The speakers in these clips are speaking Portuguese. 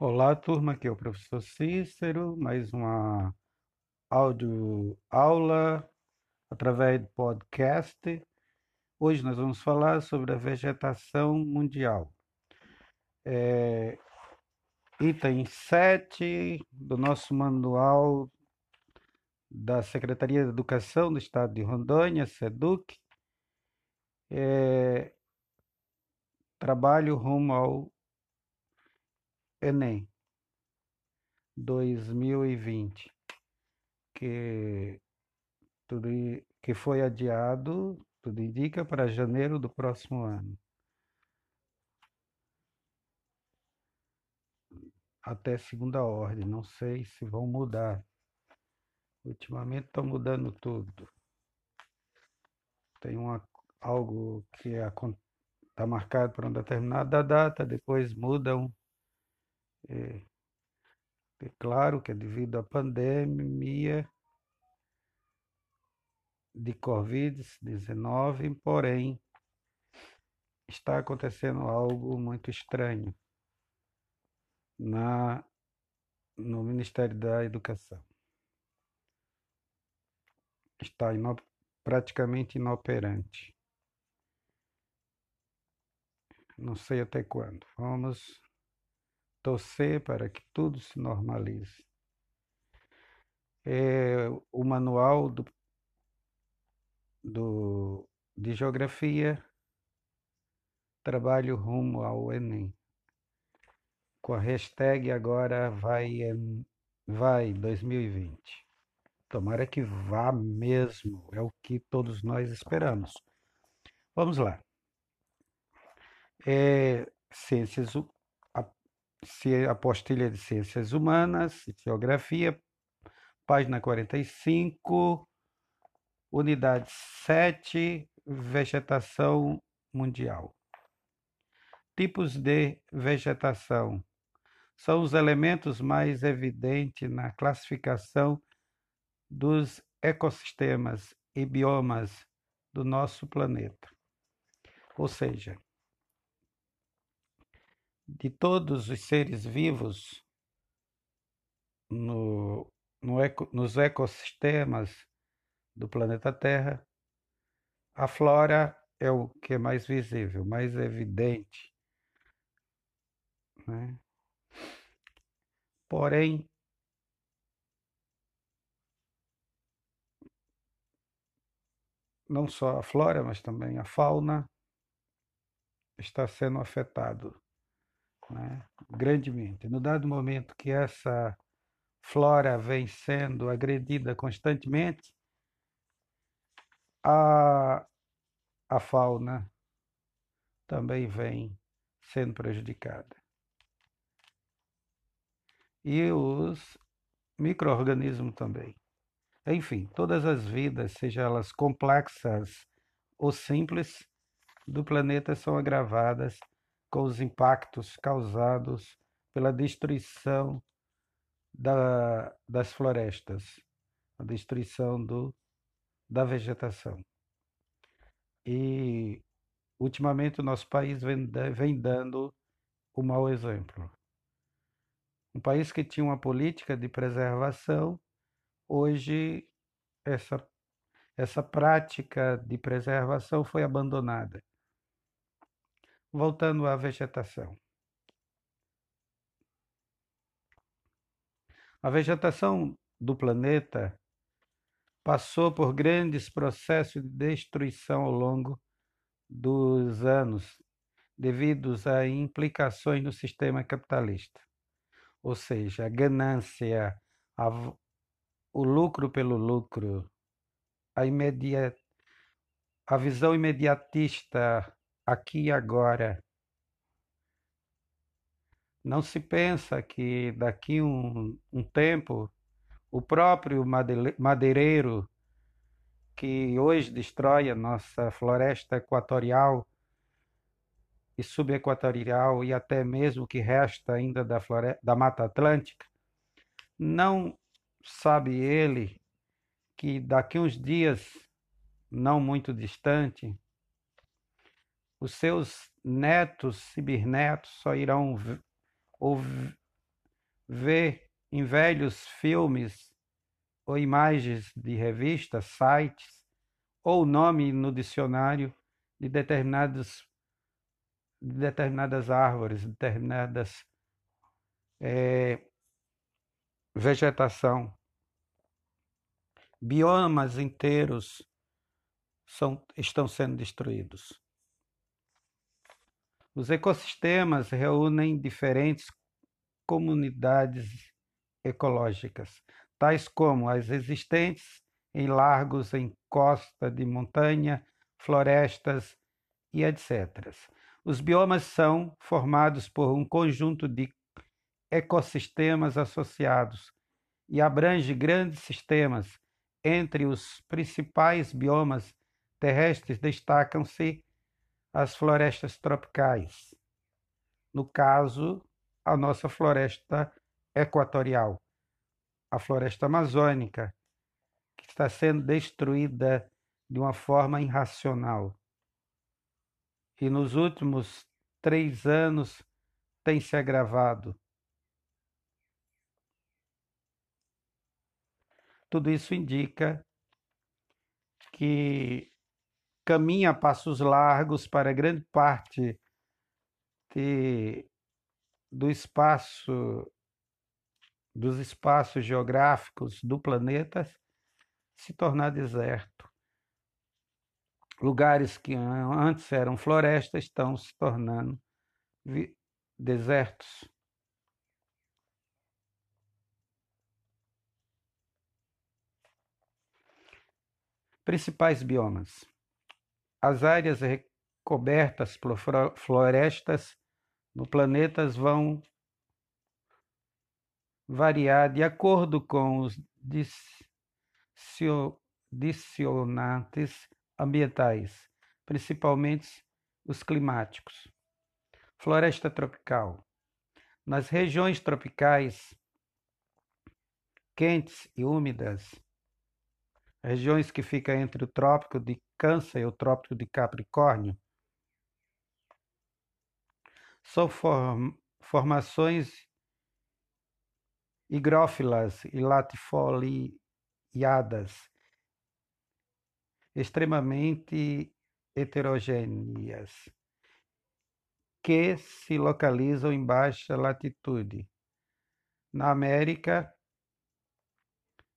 Olá, turma, aqui é o professor Cícero, mais uma áudio aula através do podcast. Hoje nós vamos falar sobre a vegetação mundial. É, item 7 do nosso manual da Secretaria de Educação do Estado de Rondônia, SEDUC, é, trabalho rumo ao Enem 2020, que, tudo, que foi adiado, tudo indica, para janeiro do próximo ano. Até segunda ordem, não sei se vão mudar. Ultimamente estão mudando tudo. Tem uma, algo que está marcado para uma determinada data, depois mudam. É, é claro que é devido à pandemia de Covid-19, porém, está acontecendo algo muito estranho na, no Ministério da Educação está praticamente inoperante. Não sei até quando. Vamos torcer para que tudo se normalize. É, o manual do, do, de geografia trabalho rumo ao Enem. Com a hashtag agora vai, vai 2020. Tomara que vá mesmo, é o que todos nós esperamos. Vamos lá. É, ciências, a, apostilha de Ciências Humanas, Geografia, página 45, unidade 7, Vegetação Mundial. Tipos de vegetação são os elementos mais evidentes na classificação dos ecossistemas e biomas do nosso planeta. Ou seja, de todos os seres vivos no, no eco, nos ecossistemas do planeta Terra, a flora é o que é mais visível, mais evidente. Né? Porém, não só a flora, mas também a fauna está sendo afetado né, grandemente. No dado momento que essa flora vem sendo agredida constantemente, a, a fauna também vem sendo prejudicada. E os micro-organismos também. Enfim, todas as vidas, sejam elas complexas ou simples, do planeta são agravadas com os impactos causados pela destruição da, das florestas, a destruição do, da vegetação. E, ultimamente, o nosso país vem, vem dando o mau exemplo. Um país que tinha uma política de preservação hoje essa, essa prática de preservação foi abandonada. Voltando à vegetação. A vegetação do planeta passou por grandes processos de destruição ao longo dos anos, devidos a implicações no sistema capitalista. Ou seja, a ganância, a, o lucro pelo lucro, a, imediat, a visão imediatista aqui e agora. Não se pensa que daqui um, um tempo o próprio madeireiro que hoje destrói a nossa floresta equatorial e subequatorial e até mesmo o que resta ainda da, floresta, da Mata Atlântica, não sabe ele que daqui uns dias, não muito distante, Os seus netos e bisnetos só irão ver em velhos filmes ou imagens de revistas, sites, ou nome no dicionário de determinados de determinadas árvores, determinadas é, vegetação. Biomas inteiros são, estão sendo destruídos. Os ecossistemas reúnem diferentes comunidades ecológicas, tais como as existentes em largos, em costa de montanha, florestas e etc. Os biomas são formados por um conjunto de ecossistemas associados e abrange grandes sistemas. Entre os principais biomas terrestres destacam-se as florestas tropicais. No caso, a nossa floresta equatorial, a floresta amazônica, que está sendo destruída de uma forma irracional. E nos últimos três anos tem se agravado. Tudo isso indica que caminha a passos largos para grande parte de, do espaço dos espaços geográficos do planeta se tornar deserto. Lugares que antes eram florestas estão se tornando desertos. Principais biomas: as áreas recobertas por florestas no planeta vão variar de acordo com os condicionantes ambientais, principalmente os climáticos. Floresta tropical. Nas regiões tropicais quentes e úmidas, regiões que ficam entre o trópico de Câncer e o trópico de Capricórnio, são form formações higrófilas e latifoliadas, extremamente heterogêneas, que se localizam em baixa latitude, na América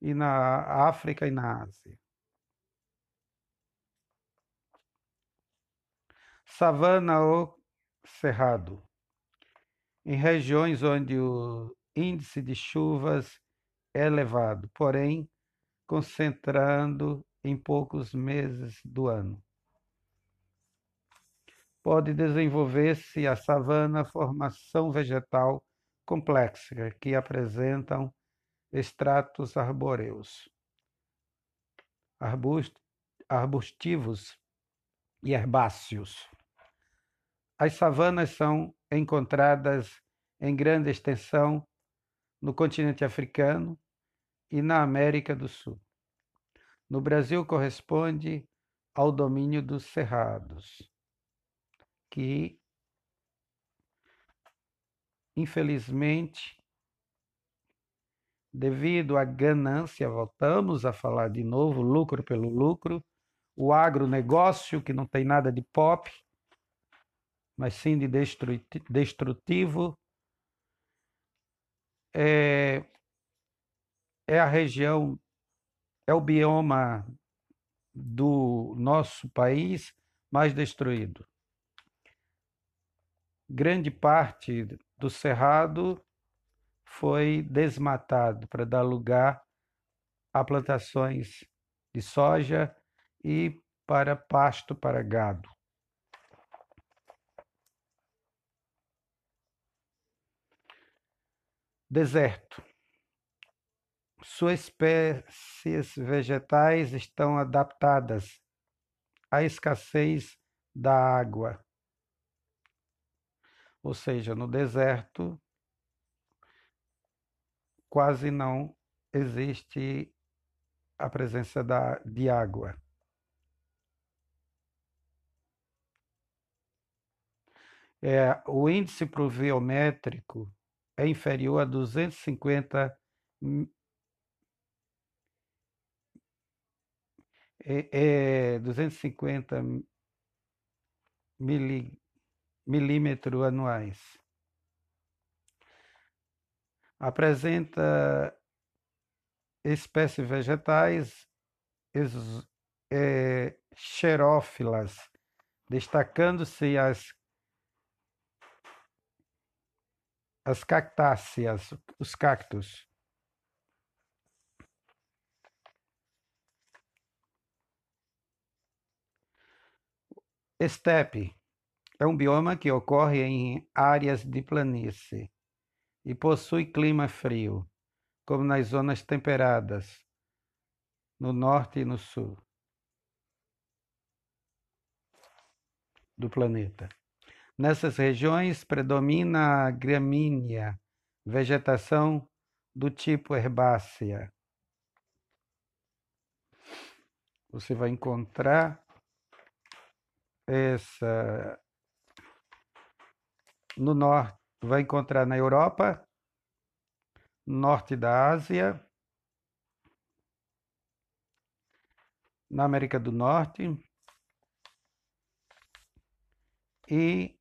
e na África e na Ásia. Savana ou cerrado. Em regiões onde o índice de chuvas é elevado, porém concentrando em poucos meses do ano. Pode desenvolver-se a savana formação vegetal complexa que apresentam estratos arbóreos, arbustivos e herbáceos. As savanas são encontradas em grande extensão no continente africano e na América do Sul. No Brasil corresponde ao domínio dos cerrados, que infelizmente devido à ganância, voltamos a falar de novo, lucro pelo lucro, o agronegócio, que não tem nada de pop, mas sim de destrutivo, é, é a região, é o bioma do nosso país mais destruído. Grande parte do cerrado foi desmatado para dar lugar a plantações de soja e para pasto para gado. Deserto. Suas espécies vegetais estão adaptadas à escassez da água. Ou seja, no deserto quase não existe a presença da, de água. é, o índice pluviométrico é inferior a 250 é, é 250 mili, milímetros anuais. Apresenta espécies vegetais é, xerófilas, destacando-se as, as cactáceas, os cactos. Estepe é um bioma que ocorre em áreas de planície e possui clima frio, como nas zonas temperadas, no norte e no sul do planeta. Nessas regiões predomina a gramínea, vegetação do tipo herbácea. Você vai encontrar essa no norte, vai encontrar na Europa, norte da Ásia, na América do Norte e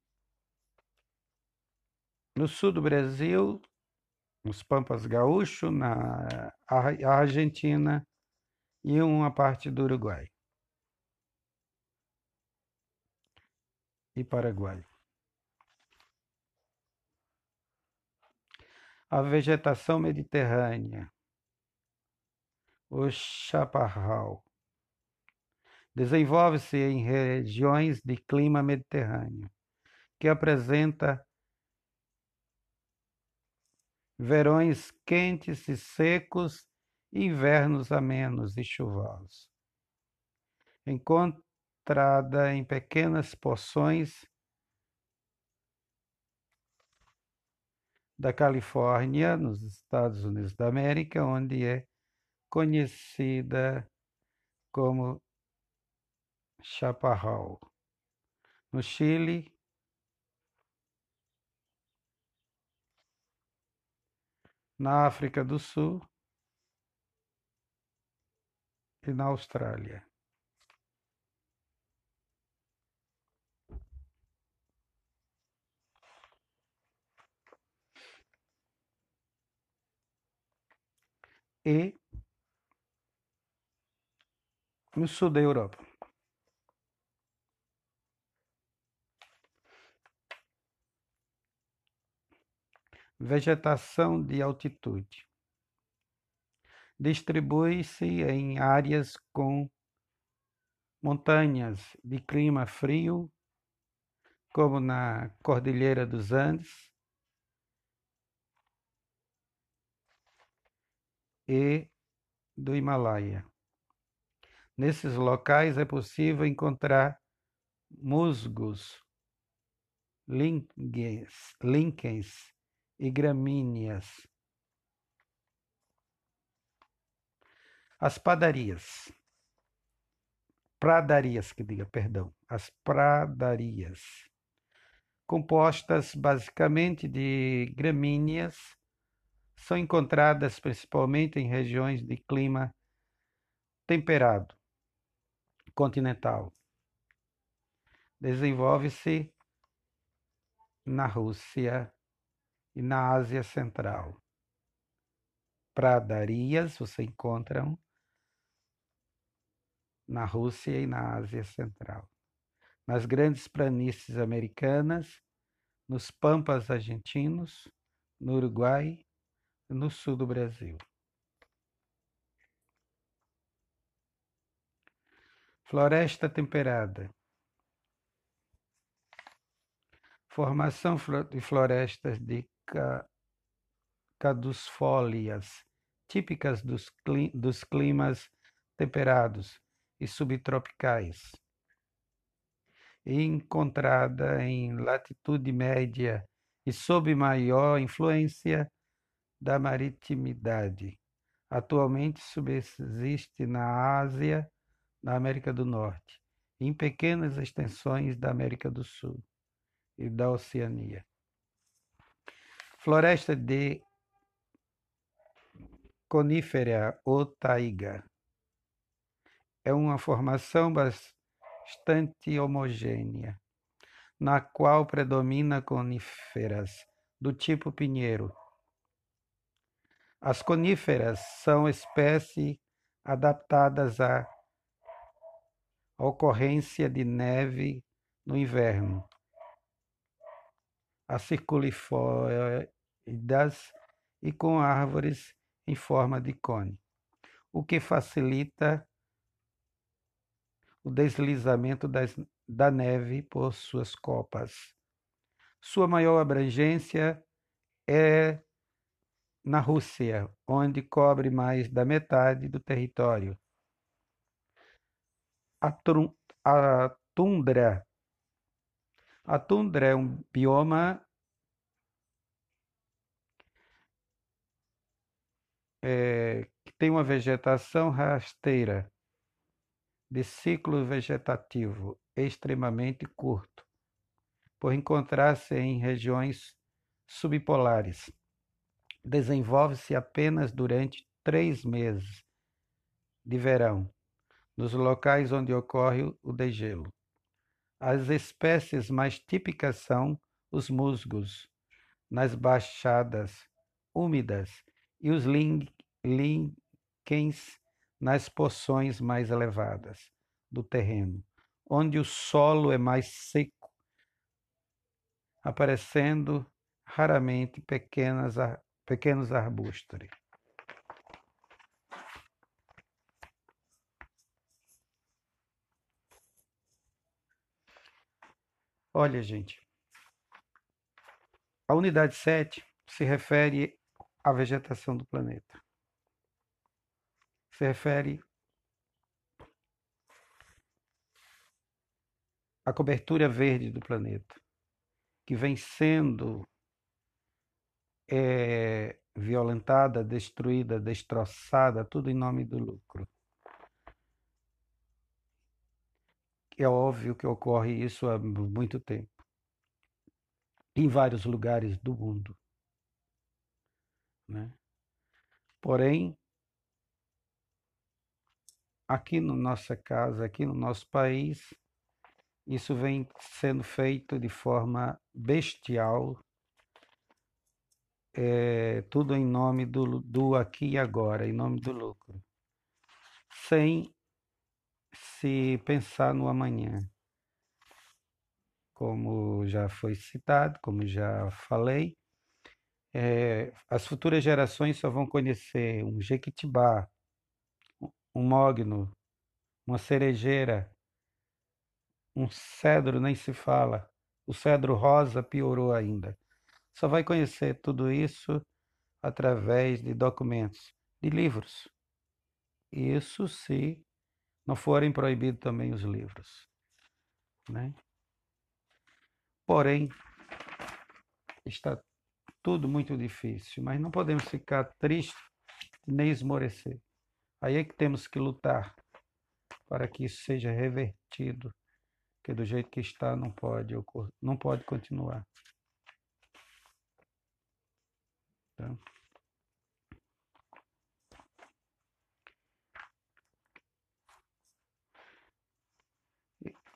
no sul do Brasil, nos Pampas Gaúcho, na Argentina e uma parte do Uruguai. e Paraguai. A vegetação mediterrânea, o chaparral, desenvolve-se em regiões de clima mediterrâneo, que apresenta verões quentes e secos invernos amenos e chuvosos. Enquanto entrada em pequenas porções da Califórnia, nos Estados Unidos da América, onde é conhecida como chaparral. No Chile, na África do Sul e na Austrália. e no sul da Europa. Vegetação de altitude. Distribui-se em áreas com montanhas de clima frio, como na Cordilheira dos Andes, e do Himalaia. Nesses locais é possível encontrar musgos, líquens, líquens e gramíneas. As padarias, pradarias, que diga, perdão, as pradarias, compostas basicamente de gramíneas são encontradas principalmente em regiões de clima temperado, continental. Desenvolve-se na Rússia e na Ásia Central. Pradarias você encontra na Rússia e na Ásia Central. Nas grandes planícies americanas, nos pampas argentinos, no Uruguai no sul do Brasil. Floresta temperada. Formação de florestas de caducifólias, típicas dos, dos climas temperados e subtropicais, encontrada em latitude média e sob maior influência da maritimidade. Atualmente subsiste na Ásia, na América do Norte, em pequenas extensões da América do Sul e da Oceania. Floresta de conífera ou taiga é uma formação bastante homogênea, na qual predomina coníferas do tipo pinheiro. As coníferas são espécies adaptadas à ocorrência de neve no inverno, aciculifoidas e com árvores em forma de cone, o que facilita o deslizamento das, da neve por suas copas. Sua maior abrangência é na Rússia, onde cobre mais da metade do território. A, a tundra. A tundra é um bioma é, que tem uma vegetação rasteira, de ciclo vegetativo extremamente curto, por encontrar-se em regiões subpolares. Desenvolve-se apenas durante três meses de verão, nos locais onde ocorre o degelo. As espécies mais típicas são os musgos, nas baixadas úmidas, e os líquens nas porções mais elevadas do terreno, onde o solo é mais seco, aparecendo raramente pequenas, pequenos arbustos. Olha, gente, a unidade 7 se refere à vegetação do planeta se refere à cobertura verde do planeta, que vem sendo é, violentada, destruída, destroçada, tudo em nome do lucro. É óbvio que ocorre isso há muito tempo, em vários lugares do mundo. Né? Porém, aqui na nossa casa, aqui no nosso país, isso vem sendo feito de forma bestial, é, tudo em nome do, do aqui e agora, em nome do lucro, sem se pensar no amanhã. Como já foi citado, como já falei, é, as futuras gerações só vão conhecer um Jequitibá, um mogno, uma cerejeira, um cedro nem se fala. O cedro rosa piorou ainda. Só vai conhecer tudo isso através de documentos, de livros. Isso se não forem proibidos também os livros. Né? Porém, está tudo muito difícil, mas não podemos ficar tristes nem esmorecer. Aí é que temos que lutar para que isso seja revertido, que do jeito que está não pode não pode continuar. Tá?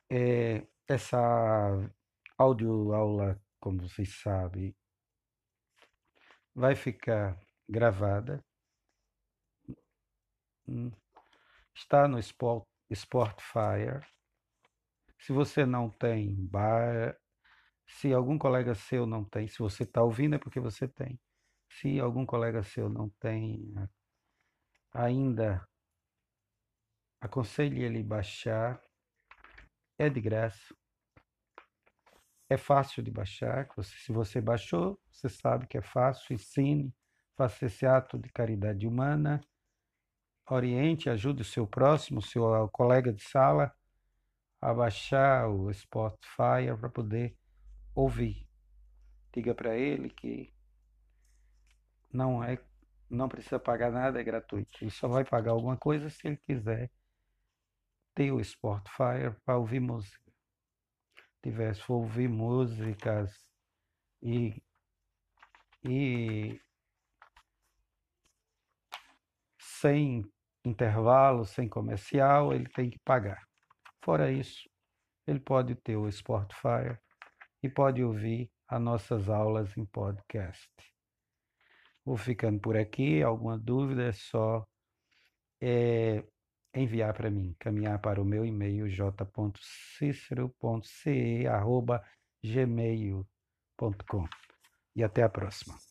É, essa audioaula, como vocês sabem, vai ficar gravada. Está no Sportfire. Se você não tem, se algum colega seu não tem, se você está ouvindo é porque você tem. Se algum colega seu não tem ainda, aconselhe ele baixar. É de graça. É fácil de baixar. Se você baixou, você sabe que é fácil. Ensine, faça esse ato de caridade humana oriente, ajude o seu próximo, o seu colega de sala a baixar o Spotify para poder ouvir. Diga para ele que não é, não precisa pagar nada, é gratuito. Ele só vai pagar alguma coisa se ele quiser ter o Spotify para ouvir música. tivesse for ouvir músicas e, e sem intervalo, sem comercial, ele tem que pagar. Fora isso, ele pode ter o Spotify e pode ouvir as nossas aulas em podcast. Vou ficando por aqui. Alguma dúvida é só é, enviar para mim, caminhar para o meu e-mail j.cicero.ce.gmail.com. E até a próxima.